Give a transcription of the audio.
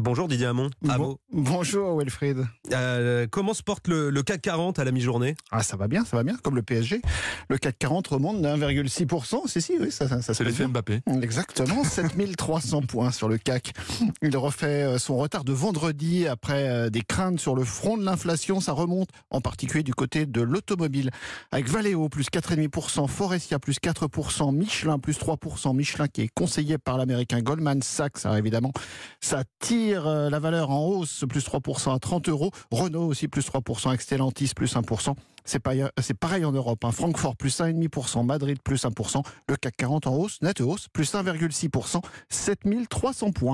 Bonjour Didier Hamon. À Bon- bonjour Wilfried. Euh, comment se porte le, le CAC 40 à la mi-journée? Ah ça va bien, ça va bien, comme le PSG. Le CAC 40 remonte de 1,6%. Si, si, oui, ça, ça, ça C'est l'effet bien. Mbappé. Exactement, 7300 points sur le CAC. Il refait euh, son retard de vendredi après euh, des craintes sur le front de l'inflation. Ça remonte en particulier du côté de l'automobile. Avec Valeo plus 4,5%, Forestia plus 4%, Michelin plus 3%. Michelin qui est conseillé par l'américain Goldman Sachs, alors évidemment. Ça tire euh, la valeur en hausse, plus 3% à 30 euros. Renault aussi plus 3%, avec Stellantis plus 1%. C'est pareil, c'est pareil en Europe. hein. Francfort plus 1,5%, Madrid plus 1%, le CAC 40 en hausse, nette hausse, plus 1,6%, 7300 points.